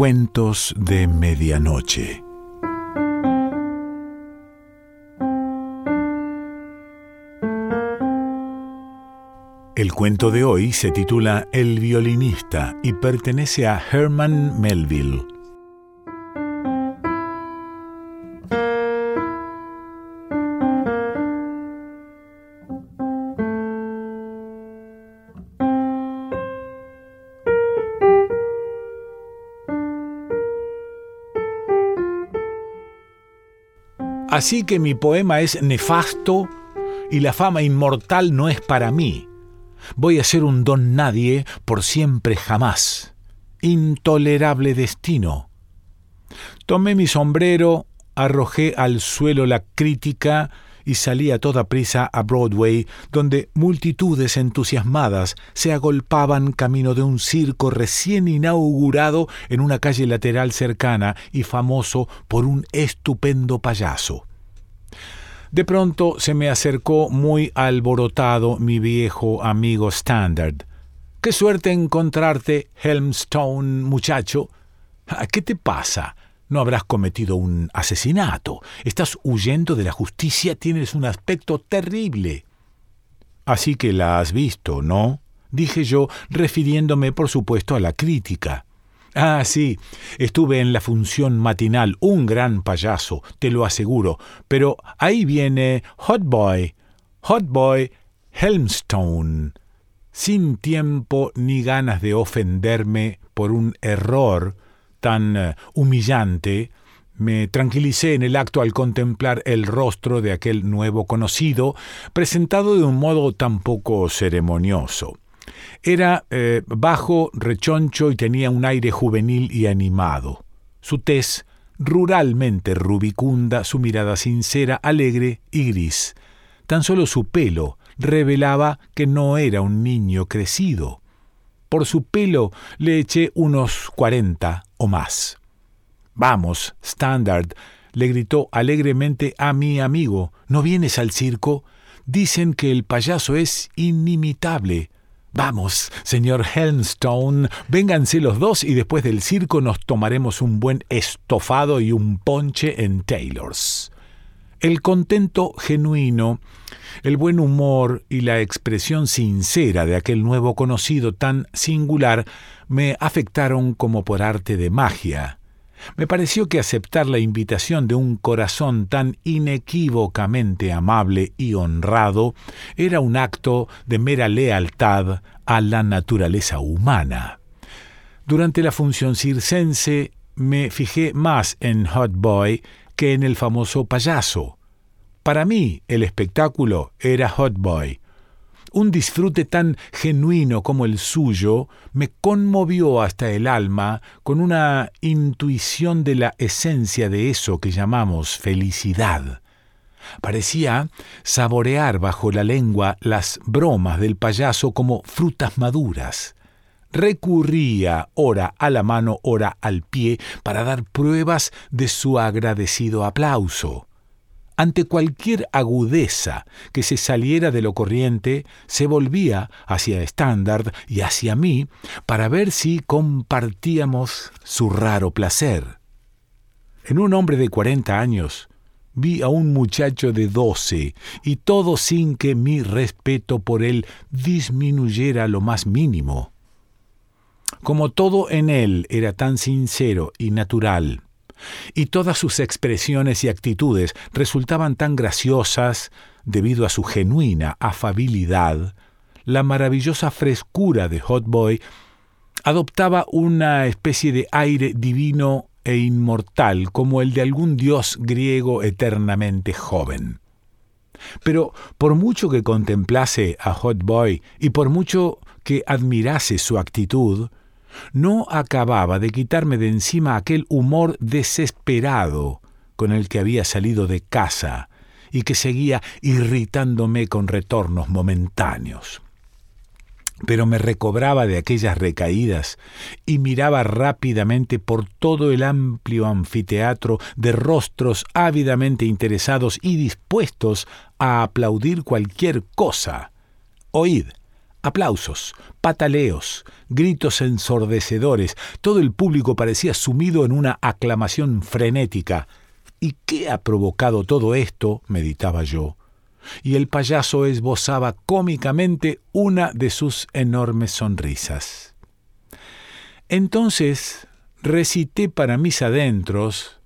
Cuentos de Medianoche. El cuento de hoy se titula El violinista y pertenece a Herman Melville. Así que mi poema es nefasto y la fama inmortal no es para mí. Voy a ser un don nadie por siempre jamás. Intolerable destino. Tomé mi sombrero, arrojé al suelo la crítica y salí a toda prisa a Broadway, donde multitudes entusiasmadas se agolpaban camino de un circo recién inaugurado en una calle lateral cercana y famoso por un estupendo payaso. De pronto se me acercó muy alborotado mi viejo amigo Standard. Qué suerte encontrarte, Helmstone, muchacho. ¿Qué te pasa? No habrás cometido un asesinato. Estás huyendo de la justicia. Tienes un aspecto terrible. Así que la has visto, ¿no? dije yo, refiriéndome por supuesto a la crítica. Ah, sí, estuve en la función matinal, un gran payaso, te lo aseguro, pero ahí viene Hot Boy, Hot Boy Helmstone, sin tiempo ni ganas de ofenderme por un error tan eh, humillante, me tranquilicé en el acto al contemplar el rostro de aquel nuevo conocido, presentado de un modo tan poco ceremonioso. Era eh, bajo, rechoncho y tenía un aire juvenil y animado. Su tez, ruralmente rubicunda, su mirada sincera, alegre y gris. Tan solo su pelo revelaba que no era un niño crecido. Por su pelo le eché unos cuarenta o más. Vamos, Standard, le gritó alegremente a mi amigo, ¿no vienes al circo? Dicen que el payaso es inimitable. Vamos, señor Helmstone, vénganse los dos y después del circo nos tomaremos un buen estofado y un ponche en Taylor's. El contento genuino, el buen humor y la expresión sincera de aquel nuevo conocido tan singular me afectaron como por arte de magia. Me pareció que aceptar la invitación de un corazón tan inequívocamente amable y honrado era un acto de mera lealtad a la naturaleza humana. Durante la función circense me fijé más en Hot Boy que en el famoso payaso. Para mí el espectáculo era Hot Boy, un disfrute tan genuino como el suyo me conmovió hasta el alma con una intuición de la esencia de eso que llamamos felicidad. Parecía saborear bajo la lengua las bromas del payaso como frutas maduras. Recurría ora a la mano, ora al pie, para dar pruebas de su agradecido aplauso. Ante cualquier agudeza que se saliera de lo corriente, se volvía hacia Standard y hacia mí para ver si compartíamos su raro placer. En un hombre de cuarenta años vi a un muchacho de doce, y todo sin que mi respeto por él disminuyera lo más mínimo. Como todo en él era tan sincero y natural, y todas sus expresiones y actitudes resultaban tan graciosas debido a su genuina afabilidad, la maravillosa frescura de Hot Boy adoptaba una especie de aire divino e inmortal como el de algún dios griego eternamente joven. Pero por mucho que contemplase a Hot Boy y por mucho que admirase su actitud, no acababa de quitarme de encima aquel humor desesperado con el que había salido de casa y que seguía irritándome con retornos momentáneos. Pero me recobraba de aquellas recaídas y miraba rápidamente por todo el amplio anfiteatro de rostros ávidamente interesados y dispuestos a aplaudir cualquier cosa. Oíd, Aplausos, pataleos, gritos ensordecedores, todo el público parecía sumido en una aclamación frenética. ¿Y qué ha provocado todo esto? meditaba yo. Y el payaso esbozaba cómicamente una de sus enormes sonrisas. Entonces recité para mis adentros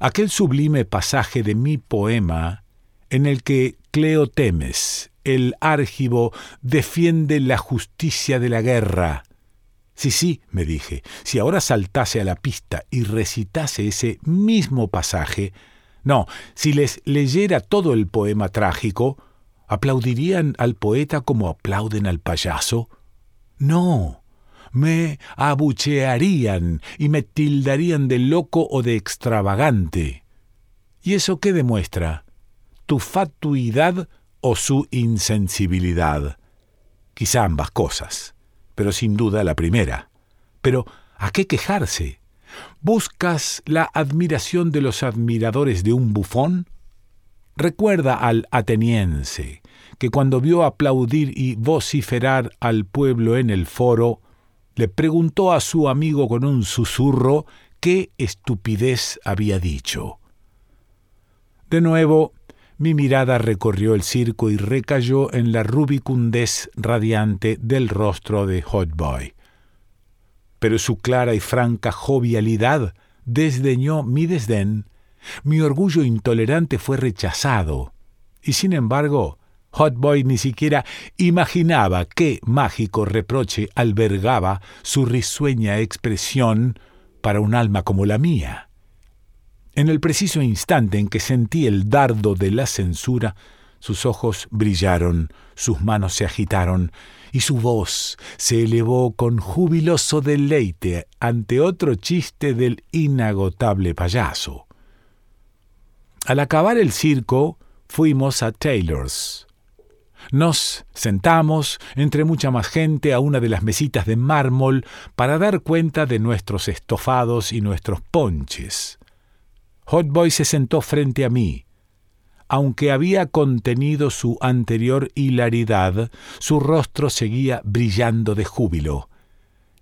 aquel sublime pasaje de mi poema en el que Cleotemes, el árgivo, defiende la justicia de la guerra. Sí, sí, me dije, si ahora saltase a la pista y recitase ese mismo pasaje, no, si les leyera todo el poema trágico, ¿aplaudirían al poeta como aplauden al payaso? No, me abuchearían y me tildarían de loco o de extravagante. ¿Y eso qué demuestra? ¿Tu fatuidad o su insensibilidad. Quizá ambas cosas, pero sin duda la primera. Pero, ¿a qué quejarse? ¿Buscas la admiración de los admiradores de un bufón? Recuerda al ateniense, que cuando vio aplaudir y vociferar al pueblo en el foro, le preguntó a su amigo con un susurro qué estupidez había dicho. De nuevo, mi mirada recorrió el circo y recayó en la rubicundez radiante del rostro de Hotboy. Pero su clara y franca jovialidad desdeñó mi desdén, mi orgullo intolerante fue rechazado, y sin embargo, Hotboy ni siquiera imaginaba qué mágico reproche albergaba su risueña expresión para un alma como la mía. En el preciso instante en que sentí el dardo de la censura, sus ojos brillaron, sus manos se agitaron, y su voz se elevó con jubiloso deleite ante otro chiste del inagotable payaso. Al acabar el circo, fuimos a Taylor's. Nos sentamos, entre mucha más gente, a una de las mesitas de mármol para dar cuenta de nuestros estofados y nuestros ponches. Hotboy se sentó frente a mí. Aunque había contenido su anterior hilaridad, su rostro seguía brillando de júbilo.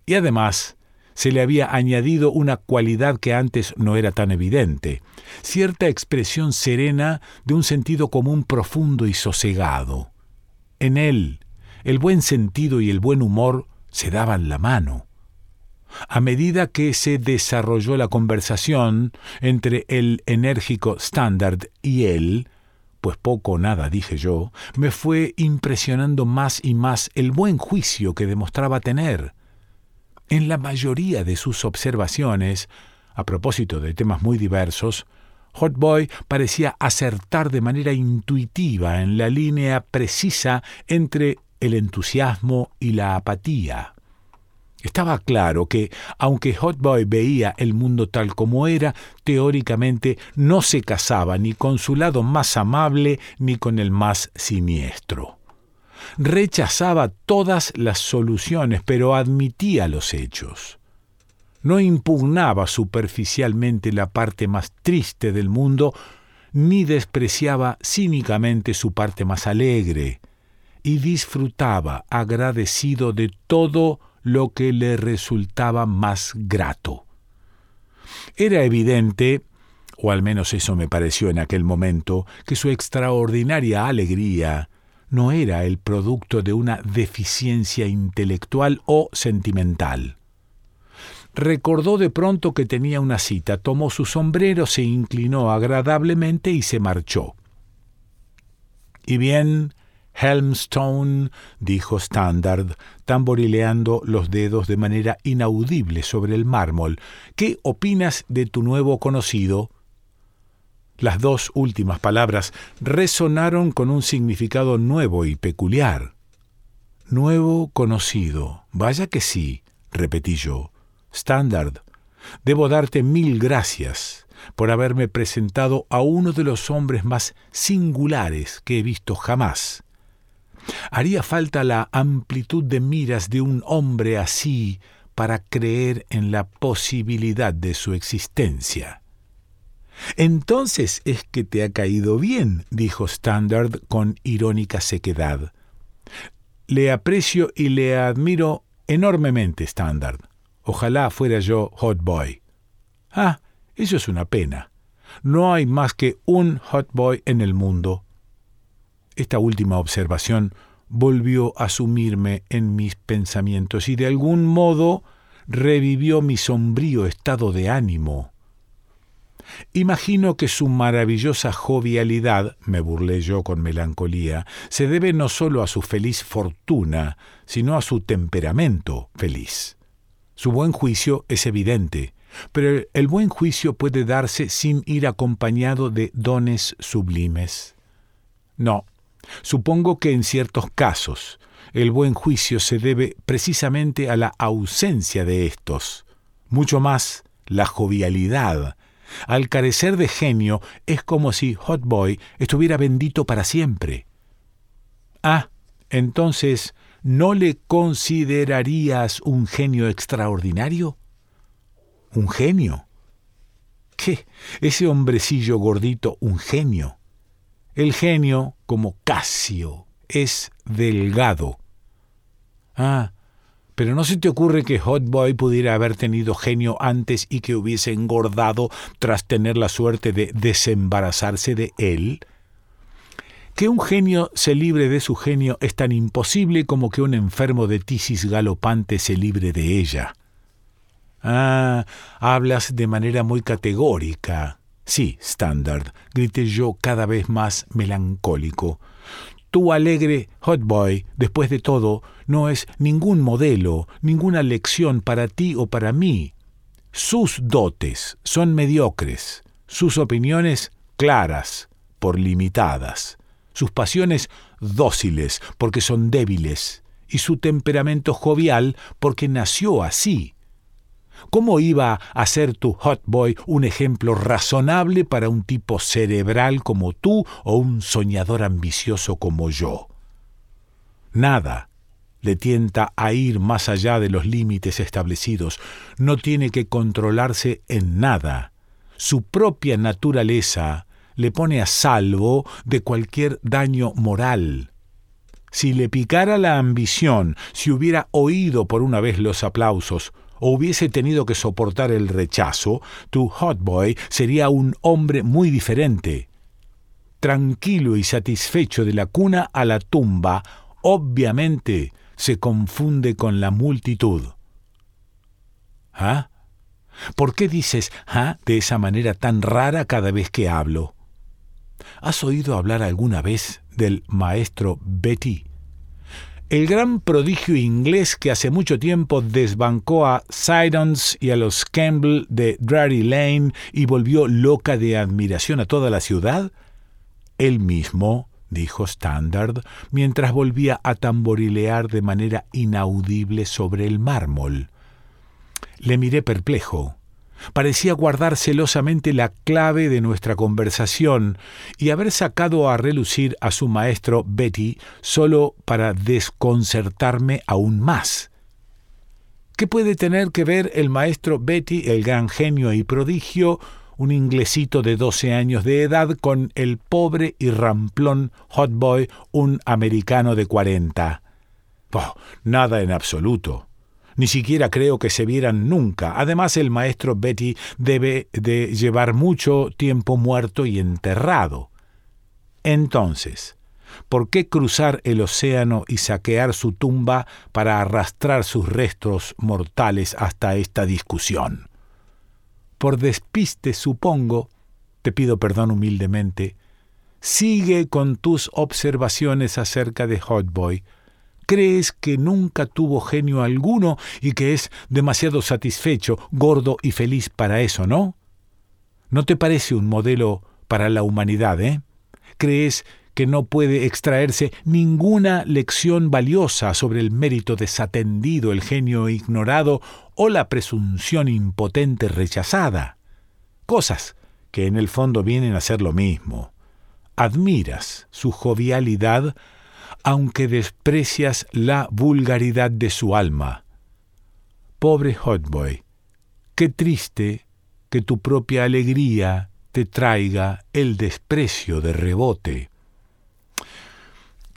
Y además, se le había añadido una cualidad que antes no era tan evidente, cierta expresión serena de un sentido común profundo y sosegado. En él, el buen sentido y el buen humor se daban la mano. A medida que se desarrolló la conversación entre el enérgico Standard y él, pues poco o nada dije yo, me fue impresionando más y más el buen juicio que demostraba tener. En la mayoría de sus observaciones, a propósito de temas muy diversos, Hotboy parecía acertar de manera intuitiva en la línea precisa entre el entusiasmo y la apatía. Estaba claro que, aunque Hotboy veía el mundo tal como era, teóricamente no se casaba ni con su lado más amable ni con el más siniestro. Rechazaba todas las soluciones, pero admitía los hechos. No impugnaba superficialmente la parte más triste del mundo, ni despreciaba cínicamente su parte más alegre, y disfrutaba agradecido de todo lo que le resultaba más grato. Era evidente, o al menos eso me pareció en aquel momento, que su extraordinaria alegría no era el producto de una deficiencia intelectual o sentimental. Recordó de pronto que tenía una cita, tomó su sombrero, se inclinó agradablemente y se marchó. Y bien, Helmstone, dijo Standard, tamborileando los dedos de manera inaudible sobre el mármol, ¿qué opinas de tu nuevo conocido? Las dos últimas palabras resonaron con un significado nuevo y peculiar. Nuevo conocido. Vaya que sí, repetí yo. Standard, debo darte mil gracias por haberme presentado a uno de los hombres más singulares que he visto jamás. Haría falta la amplitud de miras de un hombre así para creer en la posibilidad de su existencia. Entonces es que te ha caído bien, dijo Standard con irónica sequedad. Le aprecio y le admiro enormemente, Standard. Ojalá fuera yo hot boy. Ah, eso es una pena. No hay más que un hot boy en el mundo. Esta última observación volvió a sumirme en mis pensamientos y de algún modo revivió mi sombrío estado de ánimo. Imagino que su maravillosa jovialidad, me burlé yo con melancolía, se debe no sólo a su feliz fortuna, sino a su temperamento feliz. Su buen juicio es evidente, pero el buen juicio puede darse sin ir acompañado de dones sublimes. No, supongo que en ciertos casos, el buen juicio se debe precisamente a la ausencia de estos. Mucho más, la jovialidad. Al carecer de genio, es como si Hot Boy estuviera bendito para siempre. Ah, entonces, ¿no le considerarías un genio extraordinario? ¿Un genio? ¿Qué? Ese hombrecillo gordito, un genio. El genio, como Casio, es delgado, Ah, pero ¿no se te ocurre que Hot Boy pudiera haber tenido genio antes y que hubiese engordado tras tener la suerte de desembarazarse de él? Que un genio se libre de su genio es tan imposible como que un enfermo de tisis galopante se libre de ella. Ah, hablas de manera muy categórica. Sí, Standard, grité yo cada vez más melancólico. Tu alegre hot boy, después de todo, no es ningún modelo, ninguna lección para ti o para mí. Sus dotes son mediocres, sus opiniones claras, por limitadas, sus pasiones dóciles, porque son débiles, y su temperamento jovial, porque nació así. ¿Cómo iba a ser tu hot boy un ejemplo razonable para un tipo cerebral como tú o un soñador ambicioso como yo? Nada le tienta a ir más allá de los límites establecidos. No tiene que controlarse en nada. Su propia naturaleza le pone a salvo de cualquier daño moral. Si le picara la ambición, si hubiera oído por una vez los aplausos, o hubiese tenido que soportar el rechazo, tu hot boy sería un hombre muy diferente. Tranquilo y satisfecho de la cuna a la tumba, obviamente se confunde con la multitud. ¿Ah? ¿Por qué dices ah de esa manera tan rara cada vez que hablo? ¿Has oído hablar alguna vez del maestro Betty? El gran prodigio inglés que hace mucho tiempo desbancó a Sidons y a los Campbell de Drury Lane y volvió loca de admiración a toda la ciudad? Él mismo, dijo Standard, mientras volvía a tamborilear de manera inaudible sobre el mármol. Le miré perplejo. Parecía guardar celosamente la clave de nuestra conversación y haber sacado a relucir a su maestro Betty solo para desconcertarme aún más. ¿Qué puede tener que ver el maestro Betty, el gran genio y prodigio, un inglesito de doce años de edad, con el pobre y ramplón hot boy, un americano de cuarenta? Oh, nada en absoluto. Ni siquiera creo que se vieran nunca. Además, el maestro Betty debe de llevar mucho tiempo muerto y enterrado. Entonces, ¿por qué cruzar el océano y saquear su tumba para arrastrar sus restos mortales hasta esta discusión? Por despiste, supongo, te pido perdón humildemente, sigue con tus observaciones acerca de Hotboy, crees que nunca tuvo genio alguno y que es demasiado satisfecho, gordo y feliz para eso, ¿no? ¿No te parece un modelo para la humanidad, eh? ¿Crees que no puede extraerse ninguna lección valiosa sobre el mérito desatendido, el genio ignorado o la presunción impotente rechazada? Cosas que en el fondo vienen a ser lo mismo. Admiras su jovialidad aunque desprecias la vulgaridad de su alma. Pobre Hotboy, qué triste que tu propia alegría te traiga el desprecio de rebote.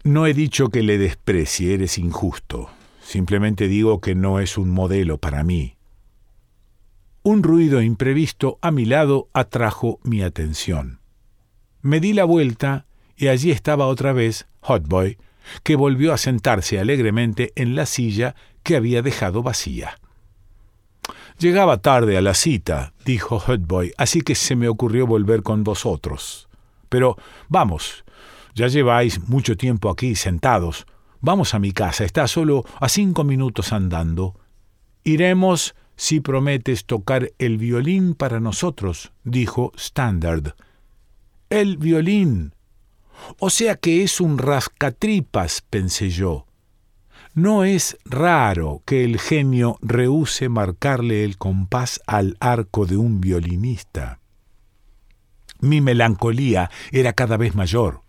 No he dicho que le desprecie, eres injusto. Simplemente digo que no es un modelo para mí. Un ruido imprevisto a mi lado atrajo mi atención. Me di la vuelta y allí estaba otra vez Hotboy, que volvió a sentarse alegremente en la silla que había dejado vacía. Llegaba tarde a la cita, dijo Hotboy, así que se me ocurrió volver con vosotros. Pero vamos, ya lleváis mucho tiempo aquí sentados. Vamos a mi casa, está solo a cinco minutos andando. Iremos si prometes tocar el violín para nosotros, dijo Standard. El violín. O sea que es un rascatripas, pensé yo. No es raro que el genio rehúse marcarle el compás al arco de un violinista. Mi melancolía era cada vez mayor.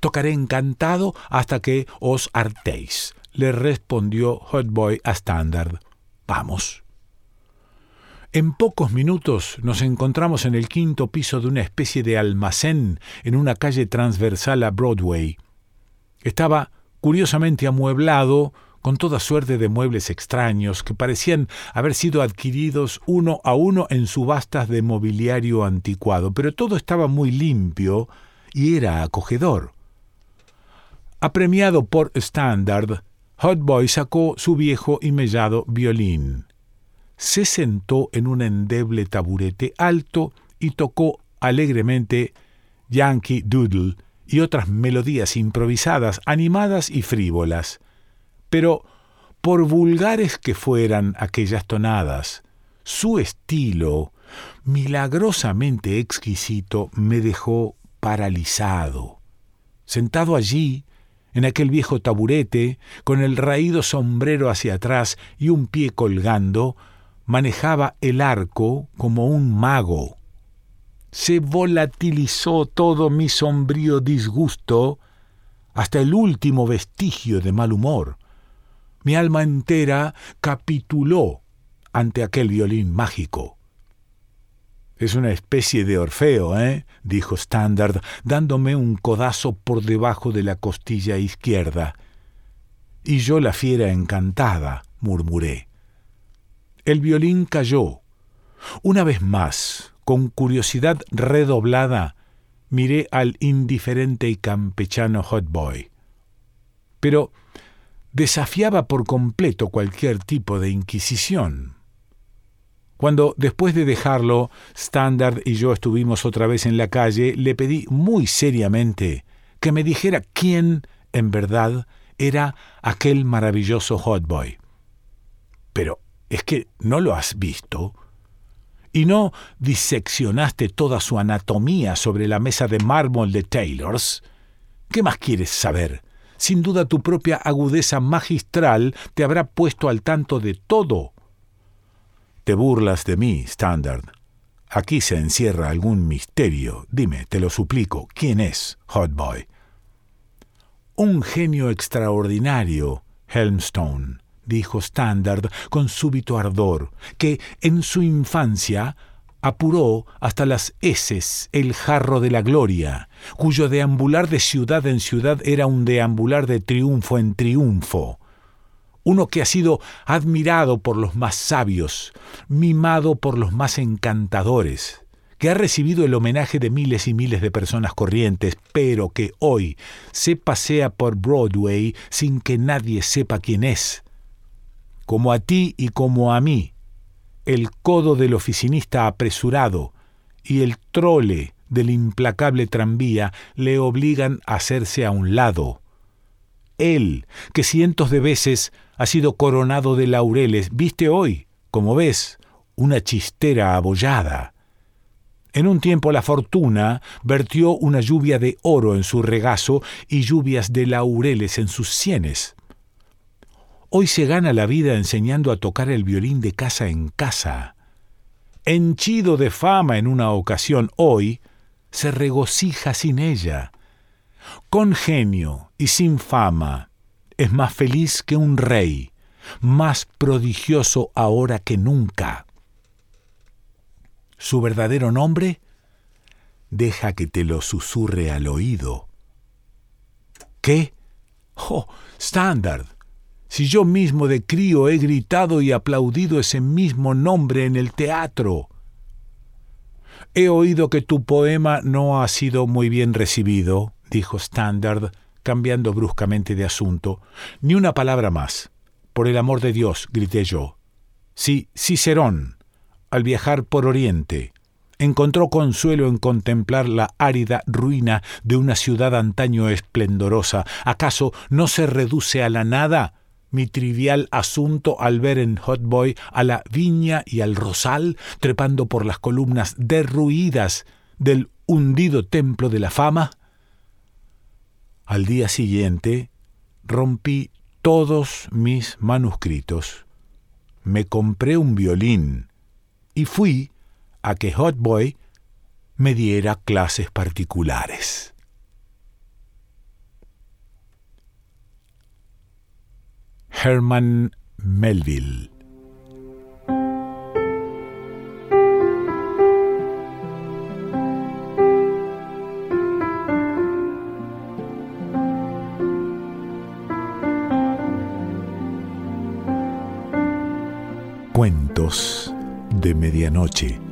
Tocaré encantado hasta que os hartéis, le respondió Hotboy a Standard. Vamos. En pocos minutos nos encontramos en el quinto piso de una especie de almacén en una calle transversal a Broadway. Estaba curiosamente amueblado con toda suerte de muebles extraños que parecían haber sido adquiridos uno a uno en subastas de mobiliario anticuado, pero todo estaba muy limpio y era acogedor. Apremiado por Standard, Hotboy sacó su viejo y mellado violín. Se sentó en un endeble taburete alto y tocó alegremente Yankee Doodle y otras melodías improvisadas, animadas y frívolas. Pero, por vulgares que fueran aquellas tonadas, su estilo, milagrosamente exquisito, me dejó paralizado. Sentado allí, en aquel viejo taburete, con el raído sombrero hacia atrás y un pie colgando, manejaba el arco como un mago. Se volatilizó todo mi sombrío disgusto hasta el último vestigio de mal humor. Mi alma entera capituló ante aquel violín mágico. Es una especie de Orfeo, ¿eh? dijo Standard, dándome un codazo por debajo de la costilla izquierda. Y yo la fiera encantada, murmuré. El violín cayó. Una vez más, con curiosidad redoblada, miré al indiferente y campechano Hotboy. Pero desafiaba por completo cualquier tipo de inquisición. Cuando, después de dejarlo, Standard y yo estuvimos otra vez en la calle, le pedí muy seriamente que me dijera quién, en verdad, era aquel maravilloso Hotboy. Pero es que no lo has visto. Y no diseccionaste toda su anatomía sobre la mesa de mármol de Taylors. ¿Qué más quieres saber? Sin duda tu propia agudeza magistral te habrá puesto al tanto de todo te burlas de mí, Standard. Aquí se encierra algún misterio. Dime, te lo suplico, ¿quién es Hotboy? Un genio extraordinario, Helmstone, dijo Standard con súbito ardor, que en su infancia apuró hasta las heces el jarro de la gloria, cuyo deambular de ciudad en ciudad era un deambular de triunfo en triunfo, uno que ha sido admirado por los más sabios, mimado por los más encantadores, que ha recibido el homenaje de miles y miles de personas corrientes, pero que hoy se pasea por Broadway sin que nadie sepa quién es. Como a ti y como a mí, el codo del oficinista apresurado y el trole del implacable tranvía le obligan a hacerse a un lado. Él, que cientos de veces ha sido coronado de laureles, viste hoy, como ves, una chistera abollada. En un tiempo la fortuna vertió una lluvia de oro en su regazo y lluvias de laureles en sus sienes. Hoy se gana la vida enseñando a tocar el violín de casa en casa. Henchido de fama en una ocasión, hoy se regocija sin ella. Con genio y sin fama, es más feliz que un rey, más prodigioso ahora que nunca. Su verdadero nombre, deja que te lo susurre al oído. ¿Qué? Oh, Standard, si yo mismo de crío he gritado y aplaudido ese mismo nombre en el teatro. He oído que tu poema no ha sido muy bien recibido, dijo Standard, cambiando bruscamente de asunto. Ni una palabra más. Por el amor de Dios, grité yo. Si Cicerón, al viajar por Oriente, encontró consuelo en contemplar la árida ruina de una ciudad antaño esplendorosa, ¿acaso no se reduce a la nada mi trivial asunto al ver en Hot Boy a la viña y al rosal trepando por las columnas derruidas del hundido templo de la fama? Al día siguiente rompí todos mis manuscritos, me compré un violín y fui a que Hot Boy me diera clases particulares. Herman Melville Cuentos de Medianoche.